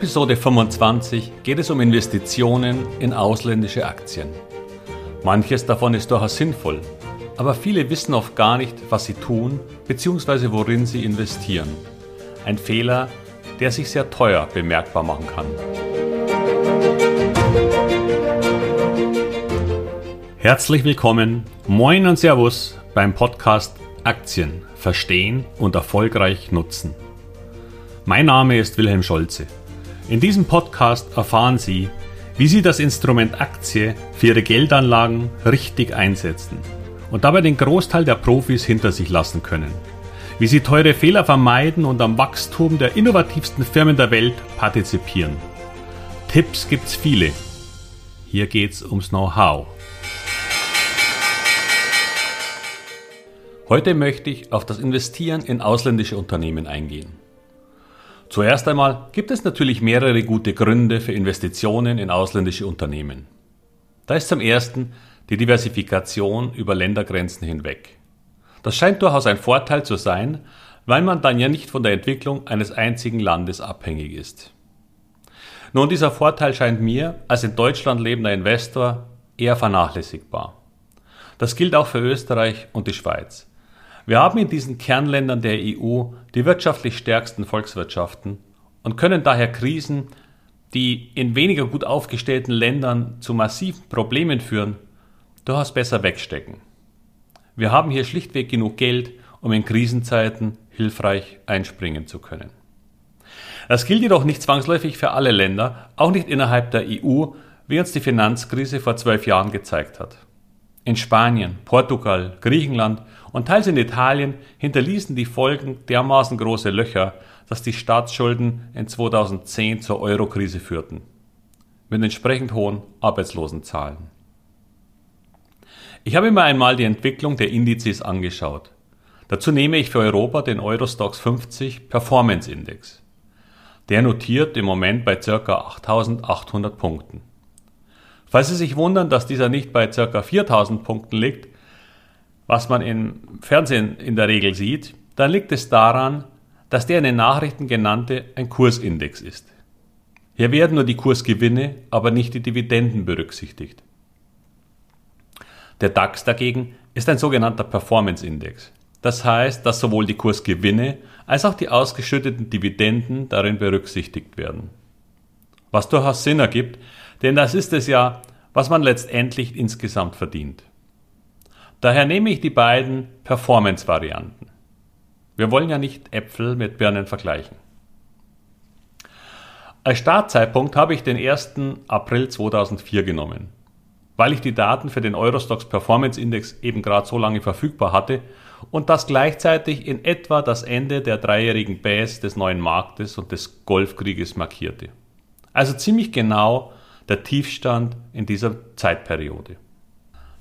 Episode 25 geht es um Investitionen in ausländische Aktien. Manches davon ist durchaus sinnvoll, aber viele wissen oft gar nicht, was sie tun bzw. worin sie investieren. Ein Fehler, der sich sehr teuer bemerkbar machen kann. Herzlich willkommen, moin und Servus beim Podcast Aktien verstehen und erfolgreich nutzen. Mein Name ist Wilhelm Scholze. In diesem Podcast erfahren Sie, wie Sie das Instrument Aktie für Ihre Geldanlagen richtig einsetzen und dabei den Großteil der Profis hinter sich lassen können. Wie Sie teure Fehler vermeiden und am Wachstum der innovativsten Firmen der Welt partizipieren. Tipps gibt's viele. Hier geht's ums Know-how. Heute möchte ich auf das Investieren in ausländische Unternehmen eingehen. Zuerst einmal gibt es natürlich mehrere gute Gründe für Investitionen in ausländische Unternehmen. Da ist zum ersten die Diversifikation über Ländergrenzen hinweg. Das scheint durchaus ein Vorteil zu sein, weil man dann ja nicht von der Entwicklung eines einzigen Landes abhängig ist. Nun, dieser Vorteil scheint mir als in Deutschland lebender Investor eher vernachlässigbar. Das gilt auch für Österreich und die Schweiz. Wir haben in diesen Kernländern der EU die wirtschaftlich stärksten Volkswirtschaften und können daher Krisen, die in weniger gut aufgestellten Ländern zu massiven Problemen führen, durchaus besser wegstecken. Wir haben hier schlichtweg genug Geld, um in Krisenzeiten hilfreich einspringen zu können. Das gilt jedoch nicht zwangsläufig für alle Länder, auch nicht innerhalb der EU, wie uns die Finanzkrise vor zwölf Jahren gezeigt hat. In Spanien, Portugal, Griechenland und teils in Italien hinterließen die Folgen dermaßen große Löcher, dass die Staatsschulden in 2010 zur Eurokrise führten, mit entsprechend hohen Arbeitslosenzahlen. Ich habe mir einmal die Entwicklung der Indizes angeschaut. Dazu nehme ich für Europa den Eurostox 50 Performance Index. Der notiert im Moment bei ca. 8800 Punkten. Falls Sie sich wundern, dass dieser nicht bei ca. 4000 Punkten liegt, was man im Fernsehen in der Regel sieht, dann liegt es daran, dass der in den Nachrichten genannte ein Kursindex ist. Hier werden nur die Kursgewinne, aber nicht die Dividenden berücksichtigt. Der DAX dagegen ist ein sogenannter Performance Index. Das heißt, dass sowohl die Kursgewinne als auch die ausgeschütteten Dividenden darin berücksichtigt werden. Was durchaus Sinn ergibt, denn das ist es ja, was man letztendlich insgesamt verdient. Daher nehme ich die beiden Performance-Varianten. Wir wollen ja nicht Äpfel mit Birnen vergleichen. Als Startzeitpunkt habe ich den 1. April 2004 genommen, weil ich die Daten für den Eurostox Performance Index eben gerade so lange verfügbar hatte und das gleichzeitig in etwa das Ende der dreijährigen Base des neuen Marktes und des Golfkrieges markierte. Also ziemlich genau der Tiefstand in dieser Zeitperiode.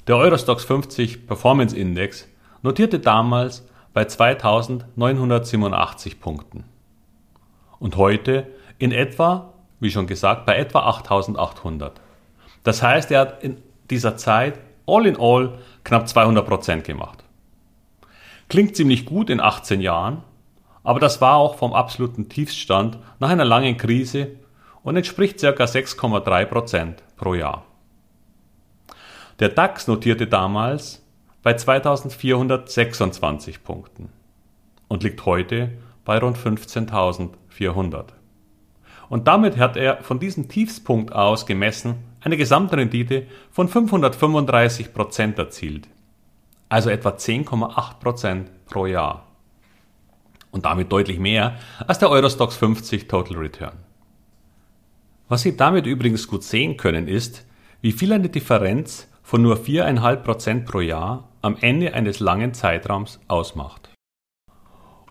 Der Eurostox 50 Performance Index notierte damals bei 2987 Punkten und heute in etwa, wie schon gesagt, bei etwa 8800. Das heißt, er hat in dieser Zeit all in all knapp 200 Prozent gemacht. Klingt ziemlich gut in 18 Jahren, aber das war auch vom absoluten Tiefstand nach einer langen Krise und entspricht ca. 6,3% pro Jahr. Der DAX notierte damals bei 2426 Punkten und liegt heute bei rund 15.400. Und damit hat er von diesem Tiefspunkt aus gemessen eine Gesamtrendite von 535% erzielt, also etwa 10,8% pro Jahr. Und damit deutlich mehr als der Eurostox 50 Total Return. Was Sie damit übrigens gut sehen können, ist, wie viel eine Differenz von nur 4,5% pro Jahr am Ende eines langen Zeitraums ausmacht.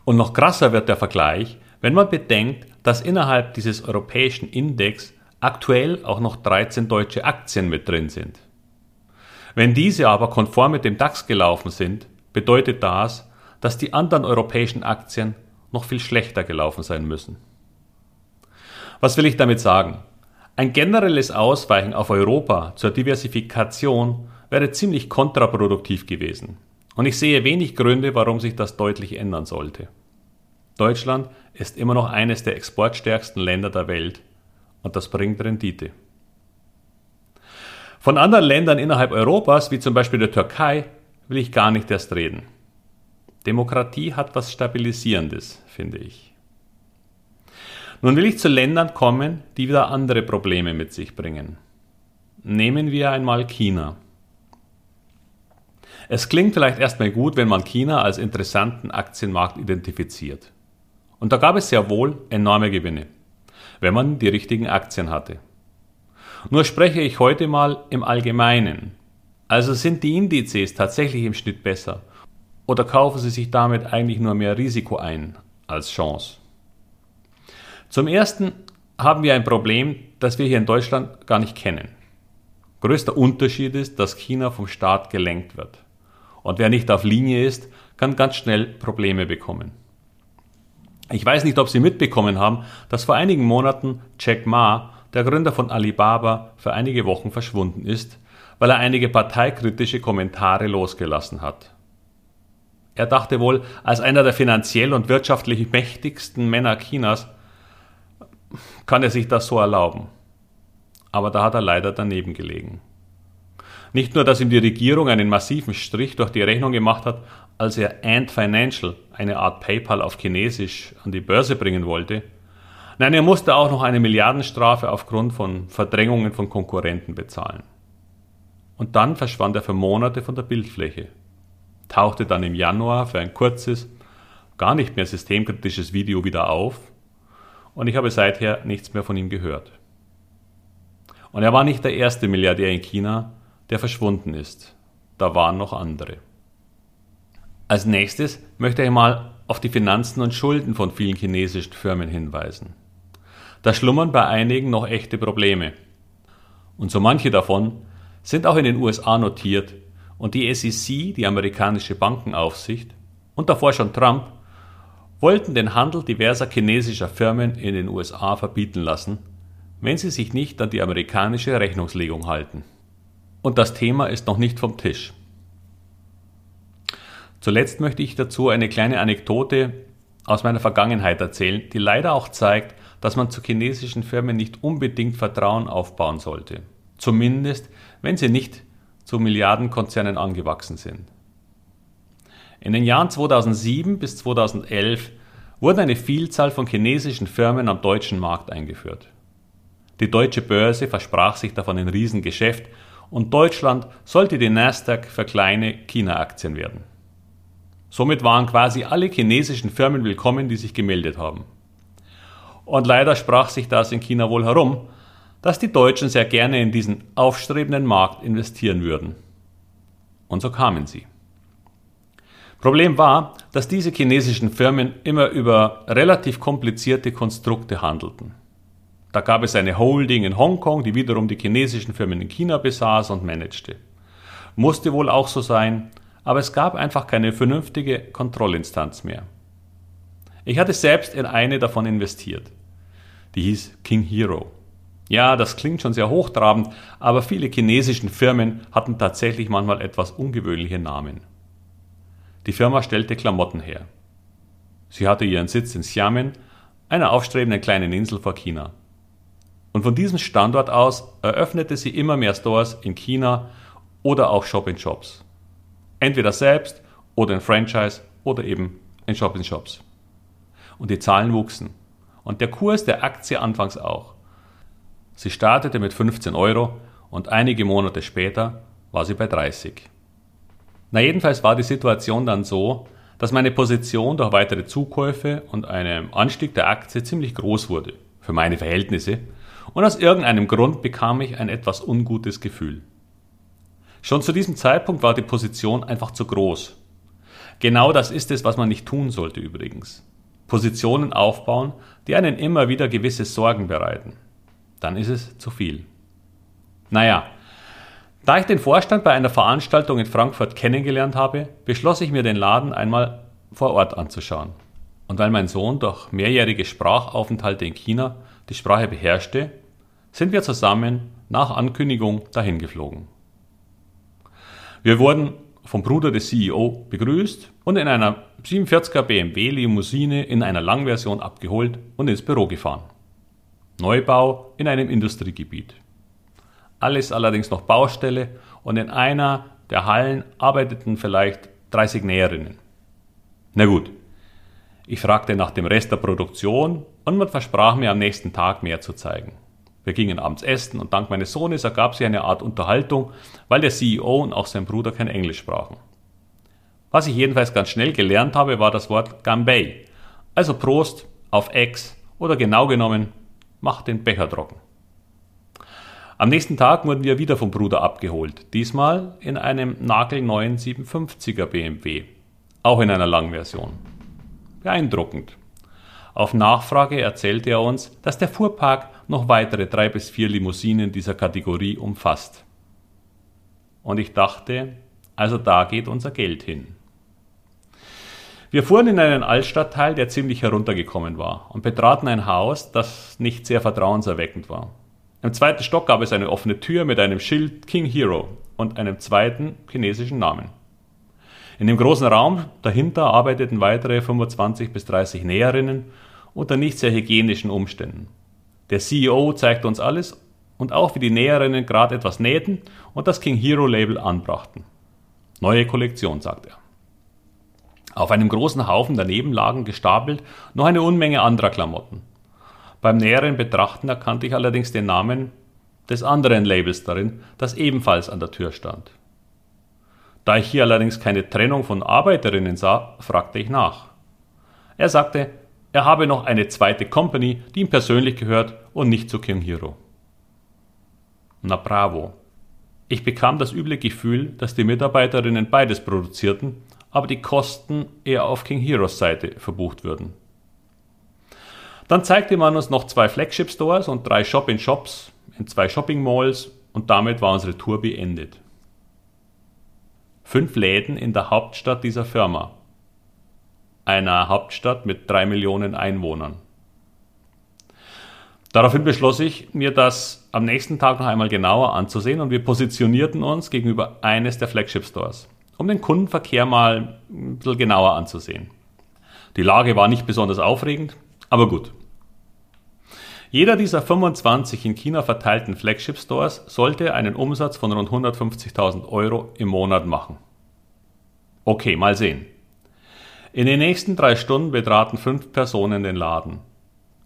Und noch krasser wird der Vergleich, wenn man bedenkt, dass innerhalb dieses europäischen Index aktuell auch noch 13 deutsche Aktien mit drin sind. Wenn diese aber konform mit dem DAX gelaufen sind, bedeutet das, dass die anderen europäischen Aktien noch viel schlechter gelaufen sein müssen. Was will ich damit sagen? Ein generelles Ausweichen auf Europa zur Diversifikation wäre ziemlich kontraproduktiv gewesen. Und ich sehe wenig Gründe, warum sich das deutlich ändern sollte. Deutschland ist immer noch eines der exportstärksten Länder der Welt, Und das bringt Rendite. Von anderen Ländern innerhalb Europas, wie zum Beispiel der Türkei, will ich gar nicht erst reden. Demokratie hat was Stabilisierendes, finde ich. Nun will ich zu Ländern kommen, die wieder andere Probleme mit sich bringen. Nehmen wir einmal China. Es klingt vielleicht erstmal gut, wenn man China als interessanten Aktienmarkt identifiziert. Und da gab es sehr wohl enorme Gewinne, wenn man die richtigen Aktien hatte. Nur spreche ich heute mal im Allgemeinen. Also sind die Indizes tatsächlich im Schnitt besser oder kaufen Sie sich damit eigentlich nur mehr Risiko ein als Chance? Zum Ersten haben wir ein Problem, das wir hier in Deutschland gar nicht kennen. Größter Unterschied ist, dass China vom Staat gelenkt wird. Und wer nicht auf Linie ist, kann ganz schnell Probleme bekommen. Ich weiß nicht, ob Sie mitbekommen haben, dass vor einigen Monaten Jack Ma der Gründer von Alibaba, für einige Wochen verschwunden ist, weil er einige parteikritische Kommentare losgelassen hat. Er dachte wohl, als einer der finanziell und wirtschaftlich mächtigsten Männer Chinas kann er sich das so erlauben. Aber da hat er leider daneben gelegen. Nicht nur, dass ihm die Regierung einen massiven Strich durch die Rechnung gemacht hat, als er Ant Financial, eine Art PayPal auf Chinesisch, an die Börse bringen wollte, Nein, er musste auch noch eine Milliardenstrafe aufgrund von Verdrängungen von Konkurrenten bezahlen. Und dann verschwand er für Monate von der Bildfläche, tauchte dann im Januar für ein kurzes, gar nicht mehr systemkritisches Video wieder auf und ich habe seither nichts mehr von ihm gehört. Und er war nicht der erste Milliardär in China, der verschwunden ist. Da waren noch andere. Als nächstes möchte ich mal auf die Finanzen und Schulden von vielen chinesischen Firmen hinweisen. Da schlummern bei einigen noch echte Probleme. Und so manche davon sind auch in den USA notiert und die SEC, die amerikanische Bankenaufsicht, und davor schon Trump, wollten den Handel diverser chinesischer Firmen in den USA verbieten lassen, wenn sie sich nicht an die amerikanische Rechnungslegung halten. Und das Thema ist noch nicht vom Tisch. Zuletzt möchte ich dazu eine kleine Anekdote aus meiner Vergangenheit erzählen, die leider auch zeigt, dass man zu chinesischen Firmen nicht unbedingt Vertrauen aufbauen sollte. Zumindest, wenn sie nicht zu Milliardenkonzernen angewachsen sind. In den Jahren 2007 bis 2011 wurden eine Vielzahl von chinesischen Firmen am deutschen Markt eingeführt. Die deutsche Börse versprach sich davon ein Riesengeschäft und Deutschland sollte die Nasdaq für kleine China-Aktien werden. Somit waren quasi alle chinesischen Firmen willkommen, die sich gemeldet haben. Und leider sprach sich das in China wohl herum, dass die Deutschen sehr gerne in diesen aufstrebenden Markt investieren würden. Und so kamen sie. Problem war, dass diese chinesischen Firmen immer über relativ komplizierte Konstrukte handelten. Da gab es eine Holding in Hongkong, die wiederum die chinesischen Firmen in China besaß und managte. Musste wohl auch so sein, aber es gab einfach keine vernünftige Kontrollinstanz mehr. Ich hatte selbst in eine davon investiert. Die hieß King Hero. Ja, das klingt schon sehr hochtrabend, aber viele chinesischen Firmen hatten tatsächlich manchmal etwas ungewöhnliche Namen. Die Firma stellte Klamotten her. Sie hatte ihren Sitz in Xiamen, einer aufstrebenden kleinen Insel vor China. Und von diesem Standort aus eröffnete sie immer mehr Stores in China oder auch Shop-in-Shops. Entweder selbst oder in Franchise oder eben in Shop-in-Shops. Und die Zahlen wuchsen. Und der Kurs der Aktie anfangs auch. Sie startete mit 15 Euro und einige Monate später war sie bei 30. Na jedenfalls war die Situation dann so, dass meine Position durch weitere Zukäufe und einem Anstieg der Aktie ziemlich groß wurde, für meine Verhältnisse, und aus irgendeinem Grund bekam ich ein etwas ungutes Gefühl. Schon zu diesem Zeitpunkt war die Position einfach zu groß. Genau das ist es, was man nicht tun sollte übrigens. Positionen aufbauen, die einen immer wieder gewisse Sorgen bereiten. Dann ist es zu viel. Naja, da ich den Vorstand bei einer Veranstaltung in Frankfurt kennengelernt habe, beschloss ich mir den Laden einmal vor Ort anzuschauen. Und weil mein Sohn durch mehrjährige Sprachaufenthalte in China die Sprache beherrschte, sind wir zusammen nach Ankündigung dahin geflogen. Wir wurden vom Bruder des CEO begrüßt und in einer 47er BMW Limousine in einer Langversion abgeholt und ins Büro gefahren. Neubau in einem Industriegebiet. Alles allerdings noch Baustelle und in einer der Hallen arbeiteten vielleicht 30 Näherinnen. Na gut, ich fragte nach dem Rest der Produktion und man versprach mir am nächsten Tag mehr zu zeigen. Wir gingen abends essen und dank meines Sohnes ergab sich eine Art Unterhaltung, weil der CEO und auch sein Bruder kein Englisch sprachen. Was ich jedenfalls ganz schnell gelernt habe, war das Wort Gambay, also Prost auf Ex oder genau genommen, mach den Becher trocken. Am nächsten Tag wurden wir wieder vom Bruder abgeholt, diesmal in einem nagelneuen 750er BMW, auch in einer Langversion. Beeindruckend. Auf Nachfrage erzählte er uns, dass der Fuhrpark noch weitere drei bis vier Limousinen dieser Kategorie umfasst. Und ich dachte, also da geht unser Geld hin. Wir fuhren in einen Altstadtteil, der ziemlich heruntergekommen war, und betraten ein Haus, das nicht sehr vertrauenserweckend war. Im zweiten Stock gab es eine offene Tür mit einem Schild King Hero und einem zweiten chinesischen Namen. In dem großen Raum dahinter arbeiteten weitere 25 bis 30 Näherinnen unter nicht sehr hygienischen Umständen. Der CEO zeigte uns alles und auch wie die Näherinnen gerade etwas nähten und das King Hero Label anbrachten. Neue Kollektion, sagt er. Auf einem großen Haufen daneben lagen gestapelt noch eine Unmenge anderer Klamotten. Beim näheren Betrachten erkannte ich allerdings den Namen des anderen Labels darin, das ebenfalls an der Tür stand. Da ich hier allerdings keine Trennung von Arbeiterinnen sah, fragte ich nach. Er sagte, er habe noch eine zweite Company, die ihm persönlich gehört und nicht zu King Hero. Na bravo. Ich bekam das üble Gefühl, dass die Mitarbeiterinnen beides produzierten, aber die Kosten eher auf King Heroes Seite verbucht würden. Dann zeigte man uns noch zwei Flagship Stores und drei Shop-in-Shops in zwei Shopping Malls und damit war unsere Tour beendet. Fünf Läden in der Hauptstadt dieser Firma. Einer Hauptstadt mit drei Millionen Einwohnern. Daraufhin beschloss ich, mir das am nächsten Tag noch einmal genauer anzusehen und wir positionierten uns gegenüber eines der Flagship Stores, um den Kundenverkehr mal ein bisschen genauer anzusehen. Die Lage war nicht besonders aufregend, aber gut. Jeder dieser 25 in China verteilten Flagship Stores sollte einen Umsatz von rund 150.000 Euro im Monat machen. Okay, mal sehen. In den nächsten drei Stunden betraten fünf Personen den Laden.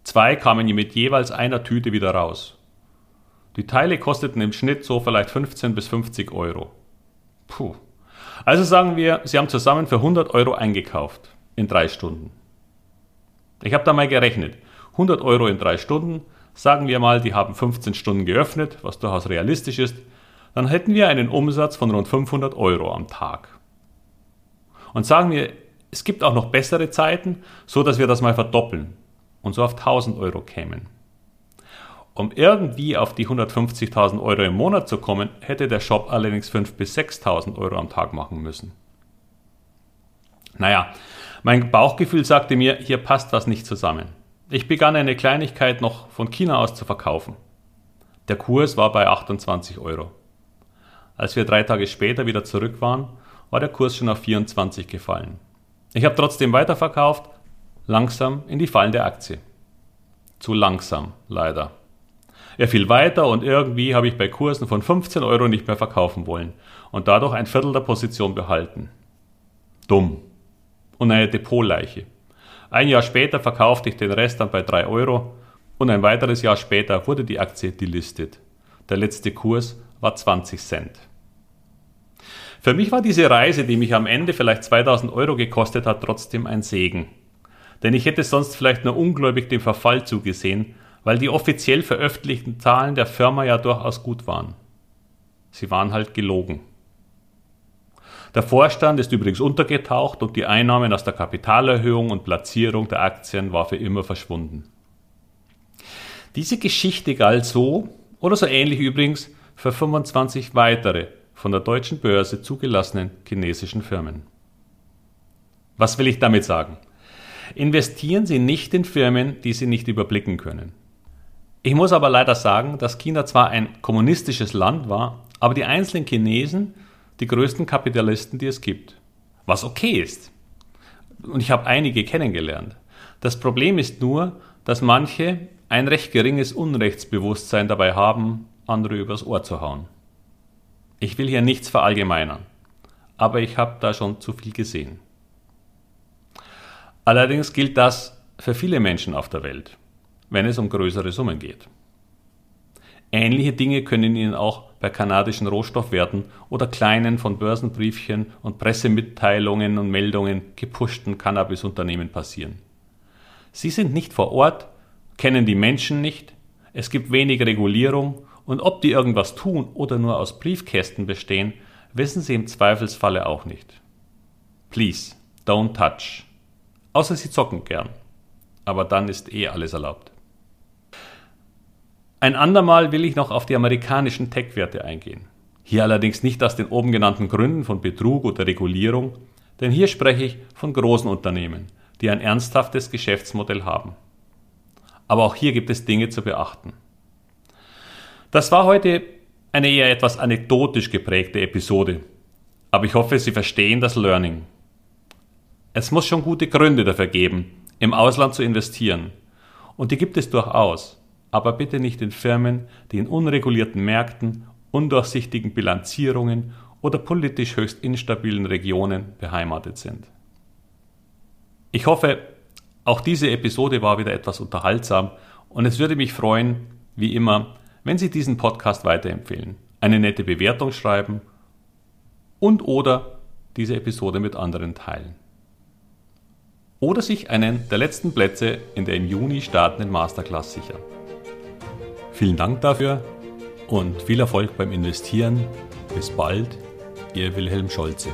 Zwei kamen mit jeweils einer Tüte wieder raus. Die Teile kosteten im Schnitt so vielleicht 15 bis 50 Euro. Puh. Also sagen wir, sie haben zusammen für 100 Euro eingekauft in drei Stunden. Ich habe da mal gerechnet. 100 Euro in drei Stunden, sagen wir mal, die haben 15 Stunden geöffnet, was durchaus realistisch ist, dann hätten wir einen Umsatz von rund 500 Euro am Tag. Und sagen wir, es gibt auch noch bessere Zeiten, so dass wir das mal verdoppeln und so auf 1000 Euro kämen. Um irgendwie auf die 150.000 Euro im Monat zu kommen, hätte der Shop allerdings 5.000 bis 6.000 Euro am Tag machen müssen. Naja, mein Bauchgefühl sagte mir, hier passt was nicht zusammen. Ich begann eine Kleinigkeit noch von China aus zu verkaufen. Der Kurs war bei 28 Euro. Als wir drei Tage später wieder zurück waren, war der Kurs schon auf 24 gefallen. Ich habe trotzdem weiterverkauft, langsam in die fallende Aktie. Zu langsam, leider. Er fiel weiter und irgendwie habe ich bei Kursen von 15 Euro nicht mehr verkaufen wollen und dadurch ein Viertel der Position behalten. Dumm. Und eine Depotleiche. Ein Jahr später verkaufte ich den Rest dann bei 3 Euro und ein weiteres Jahr später wurde die Aktie delistet. Der letzte Kurs war 20 Cent. Für mich war diese Reise, die mich am Ende vielleicht 2000 Euro gekostet hat, trotzdem ein Segen. Denn ich hätte sonst vielleicht nur ungläubig dem Verfall zugesehen, weil die offiziell veröffentlichten Zahlen der Firma ja durchaus gut waren. Sie waren halt gelogen. Der Vorstand ist übrigens untergetaucht und die Einnahmen aus der Kapitalerhöhung und Platzierung der Aktien war für immer verschwunden. Diese Geschichte galt so, oder so ähnlich übrigens, für 25 weitere von der deutschen Börse zugelassenen chinesischen Firmen. Was will ich damit sagen? Investieren Sie nicht in Firmen, die Sie nicht überblicken können. Ich muss aber leider sagen, dass China zwar ein kommunistisches Land war, aber die einzelnen Chinesen die größten Kapitalisten, die es gibt. Was okay ist. Und ich habe einige kennengelernt. Das Problem ist nur, dass manche ein recht geringes Unrechtsbewusstsein dabei haben, andere übers Ohr zu hauen. Ich will hier nichts verallgemeinern, aber ich habe da schon zu viel gesehen. Allerdings gilt das für viele Menschen auf der Welt, wenn es um größere Summen geht. Ähnliche Dinge können Ihnen auch bei kanadischen Rohstoffwerten oder kleinen von Börsenbriefchen und Pressemitteilungen und Meldungen gepushten Cannabisunternehmen passieren. Sie sind nicht vor Ort, kennen die Menschen nicht, es gibt wenig Regulierung und ob die irgendwas tun oder nur aus Briefkästen bestehen, wissen Sie im Zweifelsfalle auch nicht. Please, don't touch. Außer Sie zocken gern. Aber dann ist eh alles erlaubt. Ein andermal will ich noch auf die amerikanischen Tech-Werte eingehen. Hier allerdings nicht aus den oben genannten Gründen von Betrug oder Regulierung, denn hier spreche ich von großen Unternehmen, die ein ernsthaftes Geschäftsmodell haben. Aber auch hier gibt es Dinge zu beachten. Das war heute eine eher etwas anekdotisch geprägte Episode, aber ich hoffe, Sie verstehen das Learning. Es muss schon gute Gründe dafür geben, im Ausland zu investieren, und die gibt es durchaus aber bitte nicht in Firmen, die in unregulierten Märkten, undurchsichtigen Bilanzierungen oder politisch höchst instabilen Regionen beheimatet sind. Ich hoffe, auch diese Episode war wieder etwas unterhaltsam und es würde mich freuen, wie immer, wenn Sie diesen Podcast weiterempfehlen, eine nette Bewertung schreiben und oder diese Episode mit anderen teilen. Oder sich einen der letzten Plätze in der im Juni startenden Masterclass sichern. Vielen Dank dafür und viel Erfolg beim Investieren. Bis bald, Ihr Wilhelm Scholze.